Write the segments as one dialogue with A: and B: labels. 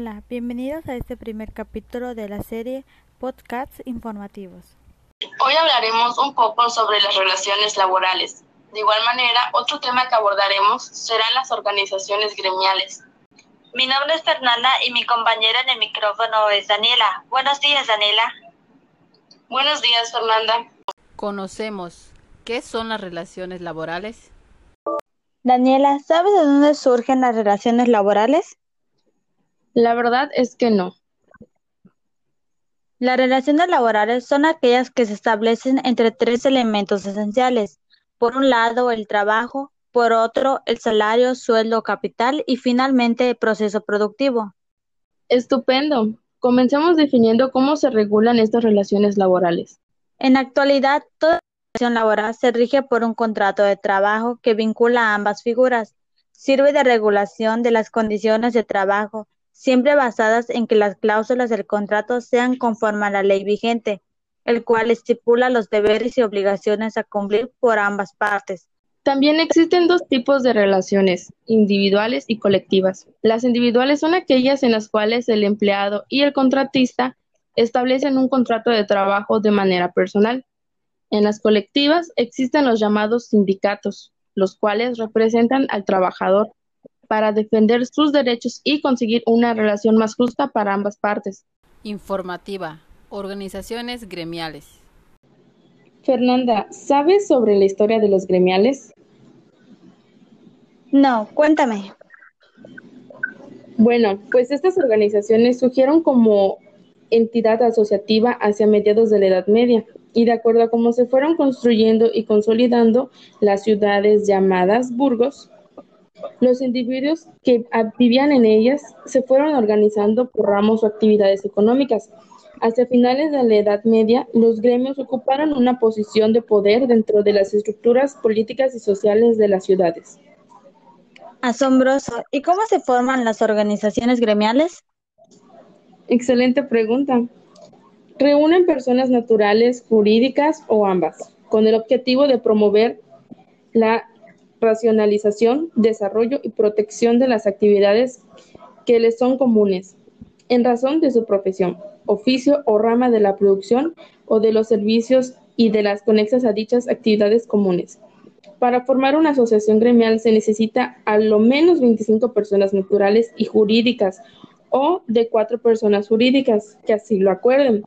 A: Hola, bienvenidos a este primer capítulo de la serie Podcasts Informativos.
B: Hoy hablaremos un poco sobre las relaciones laborales. De igual manera, otro tema que abordaremos serán las organizaciones gremiales.
C: Mi nombre es Fernanda y mi compañera en el micrófono es Daniela. Buenos días, Daniela.
B: Buenos días, Fernanda.
D: Conocemos qué son las relaciones laborales.
A: Daniela, ¿sabes de dónde surgen las relaciones laborales?
E: La verdad es que no.
A: Las relaciones laborales son aquellas que se establecen entre tres elementos esenciales. Por un lado, el trabajo, por otro, el salario, sueldo, capital y finalmente el proceso productivo.
E: Estupendo. Comencemos definiendo cómo se regulan estas relaciones laborales.
A: En la actualidad, toda relación laboral se rige por un contrato de trabajo que vincula a ambas figuras. Sirve de regulación de las condiciones de trabajo, siempre basadas en que las cláusulas del contrato sean conforme a la ley vigente, el cual estipula los deberes y obligaciones a cumplir por ambas partes.
E: También existen dos tipos de relaciones, individuales y colectivas. Las individuales son aquellas en las cuales el empleado y el contratista establecen un contrato de trabajo de manera personal. En las colectivas existen los llamados sindicatos, los cuales representan al trabajador para defender sus derechos y conseguir una relación más justa para ambas partes.
D: Informativa. Organizaciones gremiales.
E: Fernanda, ¿sabes sobre la historia de los gremiales?
A: No, cuéntame.
E: Bueno, pues estas organizaciones surgieron como entidad asociativa hacia mediados de la Edad Media y de acuerdo a cómo se fueron construyendo y consolidando las ciudades llamadas burgos, los individuos que vivían en ellas se fueron organizando por ramos o actividades económicas. Hacia finales de la Edad Media, los gremios ocuparon una posición de poder dentro de las estructuras políticas y sociales de las ciudades.
A: Asombroso. ¿Y cómo se forman las organizaciones gremiales?
E: Excelente pregunta. Reúnen personas naturales, jurídicas o ambas, con el objetivo de promover la racionalización, desarrollo y protección de las actividades que les son comunes, en razón de su profesión, oficio o rama de la producción o de los servicios y de las conexas a dichas actividades comunes. Para formar una asociación gremial se necesita a lo menos 25 personas naturales y jurídicas o de cuatro personas jurídicas que así lo acuerden,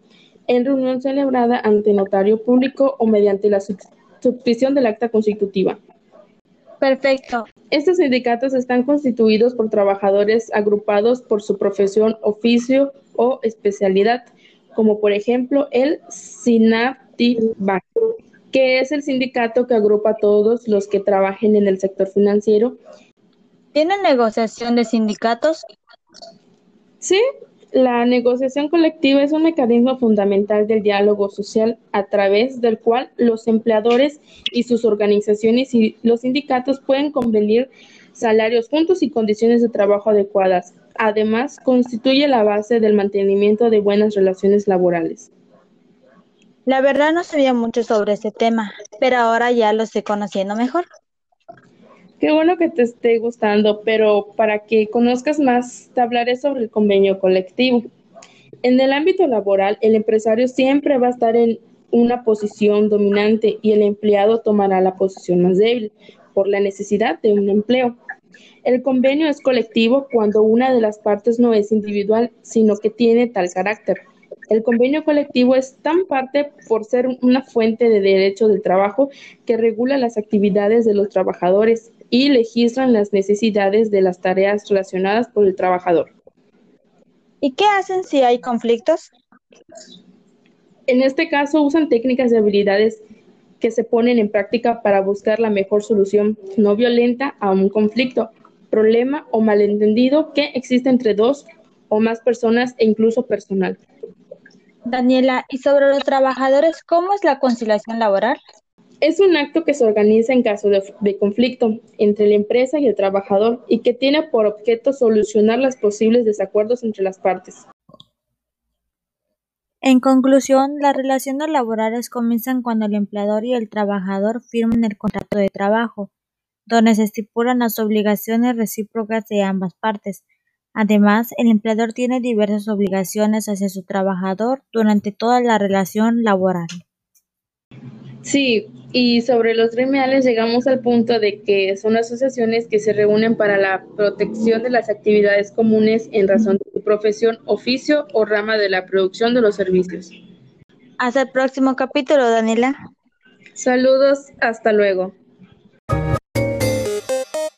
E: en reunión celebrada ante notario público o mediante la suscripción del acta constitutiva.
A: Perfecto.
E: Estos sindicatos están constituidos por trabajadores agrupados por su profesión, oficio o especialidad, como por ejemplo el SINAPTIBAC, que es el sindicato que agrupa a todos los que trabajen en el sector financiero.
A: ¿Tienen negociación de sindicatos?
E: Sí, la negociación colectiva es un mecanismo fundamental del diálogo social a través del cual los empleadores y sus organizaciones y los sindicatos pueden convenir salarios juntos y condiciones de trabajo adecuadas. Además, constituye la base del mantenimiento de buenas relaciones laborales.
A: La verdad no sabía mucho sobre este tema, pero ahora ya lo estoy conociendo mejor.
E: Qué bueno que te esté gustando, pero para que conozcas más, te hablaré sobre el convenio colectivo. En el ámbito laboral, el empresario siempre va a estar en una posición dominante y el empleado tomará la posición más débil por la necesidad de un empleo. El convenio es colectivo cuando una de las partes no es individual, sino que tiene tal carácter. El convenio colectivo es tan parte por ser una fuente de derecho del trabajo que regula las actividades de los trabajadores y legislan las necesidades de las tareas relacionadas por el trabajador.
A: ¿Y qué hacen si hay conflictos?
E: En este caso usan técnicas y habilidades que se ponen en práctica para buscar la mejor solución no violenta a un conflicto, problema o malentendido que existe entre dos o más personas e incluso personal.
A: Daniela, ¿y sobre los trabajadores, cómo es la conciliación laboral?
E: Es un acto que se organiza en caso de, conflicto entre la empresa y el trabajador y que tiene por objeto solucionar los posibles desacuerdos entre las partes.
A: En conclusión, las relaciones laborales comienzan cuando el empleador y el trabajador firman el contrato de trabajo, donde se estipulan las obligaciones recíprocas de ambas partes. Además, el empleador tiene diversas obligaciones hacia su trabajador durante toda la relación laboral.
E: Sí, y sobre los gremiales llegamos al punto de que son asociaciones que se reúnen para la protección de las actividades comunes en razón de su profesión, oficio o rama de la producción de los servicios.
A: Hasta el próximo capítulo, Daniela.
E: Saludos, hasta luego.